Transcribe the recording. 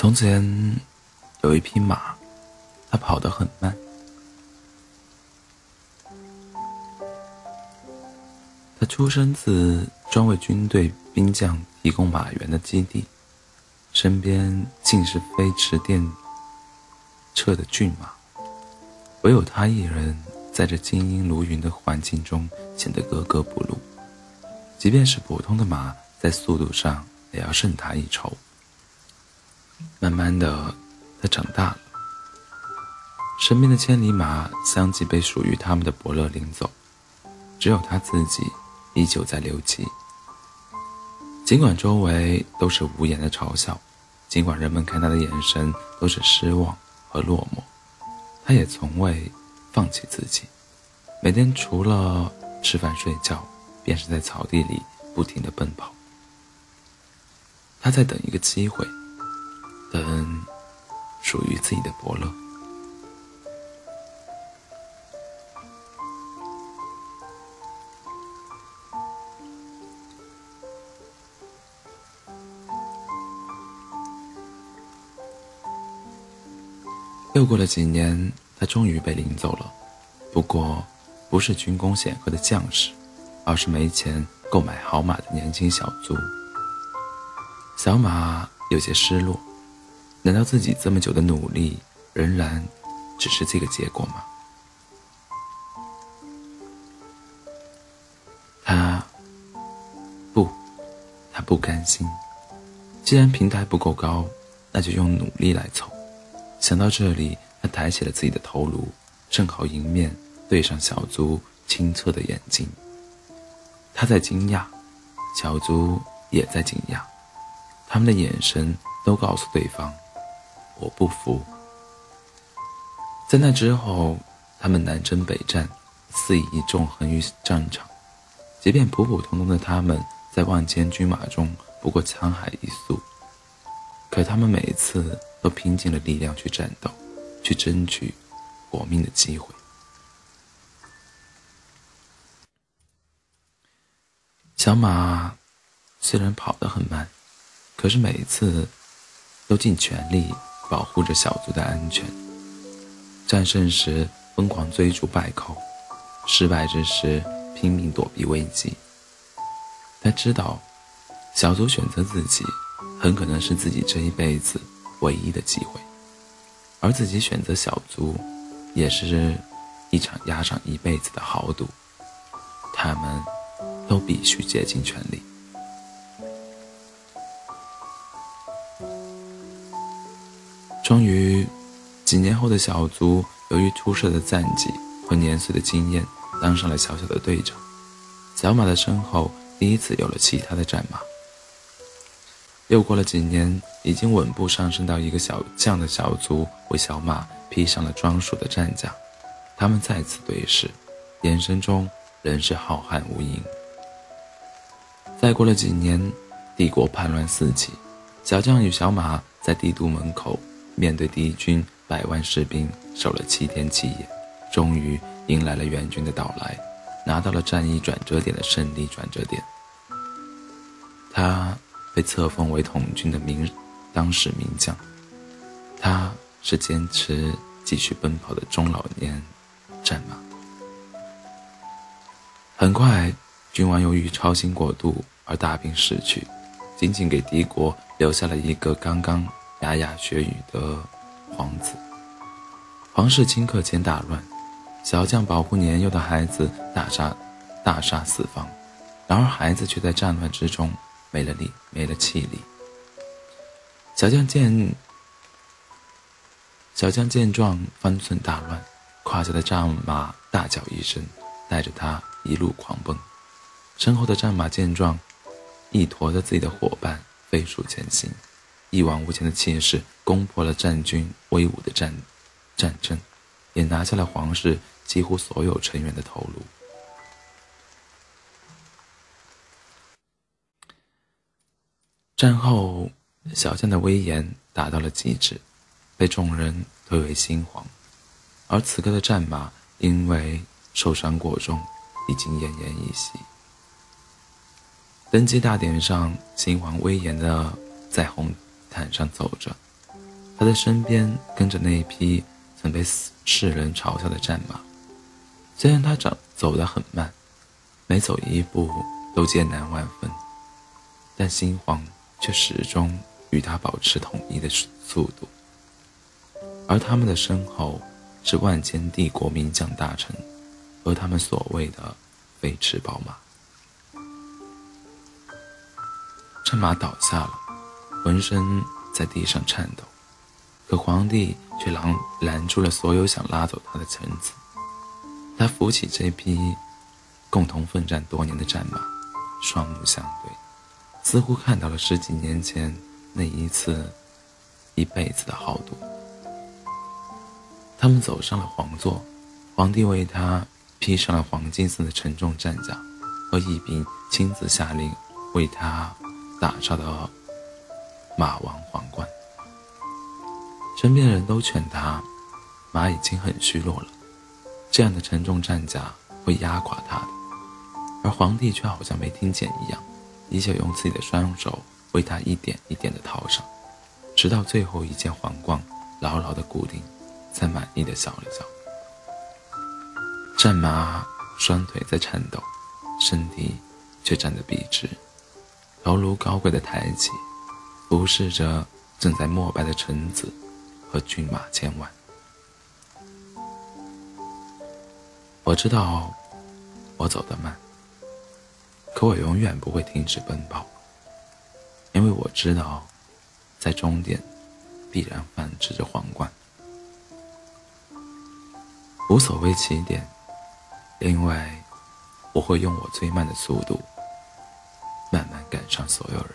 从前有一匹马，它跑得很慢。它出生自专为军队兵将提供马源的基地，身边尽是飞驰电掣的骏马，唯有他一人在这精英如云的环境中显得格格不入。即便是普通的马，在速度上也要胜他一筹。慢慢的，他长大了，身边的千里马相继被属于他们的伯乐领走，只有他自己依旧在留级。尽管周围都是无言的嘲笑，尽管人们看他的眼神都是失望和落寞，他也从未放弃自己。每天除了吃饭睡觉，便是在草地里不停的奔跑。他在等一个机会。等属于自己的伯乐。又过了几年，他终于被领走了。不过，不是军功显赫的将士，而是没钱购买好马的年轻小卒。小马有些失落。难道自己这么久的努力，仍然只是这个结果吗？他不，他不甘心。既然平台不够高，那就用努力来凑。想到这里，他抬起了自己的头颅，正好迎面对上小猪清澈的眼睛。他在惊讶，小猪也在惊讶，他们的眼神都告诉对方。我不服。在那之后，他们南征北战，肆意纵横于战场。即便普普通通的他们，在万千军马中不过沧海一粟，可他们每一次都拼尽了力量去战斗，去争取活命的机会。小马虽然跑得很慢，可是每一次都尽全力。保护着小卒的安全。战胜时疯狂追逐败寇，失败之时拼命躲避危机。他知道，小卒选择自己，很可能是自己这一辈子唯一的机会，而自己选择小卒，也是一场押上一辈子的豪赌。他们都必须竭尽全力。终于，几年后的小卒由于出色的战绩和年岁的经验，当上了小小的队长。小马的身后第一次有了其他的战马。又过了几年，已经稳步上升到一个小将的小卒为小马披上了专属的战甲。他们再次对视，眼神中仍是浩瀚无垠。再过了几年，帝国叛乱四起，小将与小马在帝都门口。面对敌军百万士兵，守了七天七夜，终于迎来了援军的到来，拿到了战役转折点的胜利转折点。他被册封为统军的名当世名将，他是坚持继续奔跑的中老年战马。很快，君王由于操心过度而大病逝去，仅仅给敌国留下了一个刚刚。牙牙学语的皇子，皇室顷刻间大乱，小将保护年幼的孩子，大杀大杀四方，然而孩子却在战乱之中没了力，没了气力。小将见小将见状，方寸大乱，胯下的战马大叫一声，带着他一路狂奔。身后的战马见状，一驮着自己的伙伴飞速前行。一往无前的气势攻破了战军威武的战战争，也拿下了皇室几乎所有成员的头颅。战后，小将的威严达到了极致，被众人推为新皇。而此刻的战马因为受伤过重，已经奄奄一息。登基大典上，新皇威严的在红。毯上走着，他的身边跟着那一匹曾被世人嘲笑的战马。虽然他长走得很慢，每走一步都艰难万分，但心慌却始终与他保持统一的速度。而他们的身后是万千帝国名将大臣，和他们所谓的飞驰宝马。战马倒下了，浑身在地上颤抖，可皇帝却拦拦住了所有想拉走他的臣子。他扶起这匹共同奋战多年的战马，双目相对，似乎看到了十几年前那一次一辈子的豪赌。他们走上了皇座，皇帝为他披上了黄金色的沉重战甲，和一兵亲自下令为他打造的马王皇冠。身边的人都劝他，马已经很虚弱了，这样的沉重战甲会压垮他的。而皇帝却好像没听见一样，依旧用自己的双手为他一点一点的套上，直到最后一件皇冠牢牢的固定。才满意的笑了笑。战马双腿在颤抖，身体却站得笔直，头颅高贵的抬起，俯视着正在膜拜的臣子和骏马千万。我知道，我走得慢，可我永远不会停止奔跑，因为我知道，在终点，必然繁殖着皇冠。无所谓起点，因为我会用我最慢的速度，慢慢赶上所有人。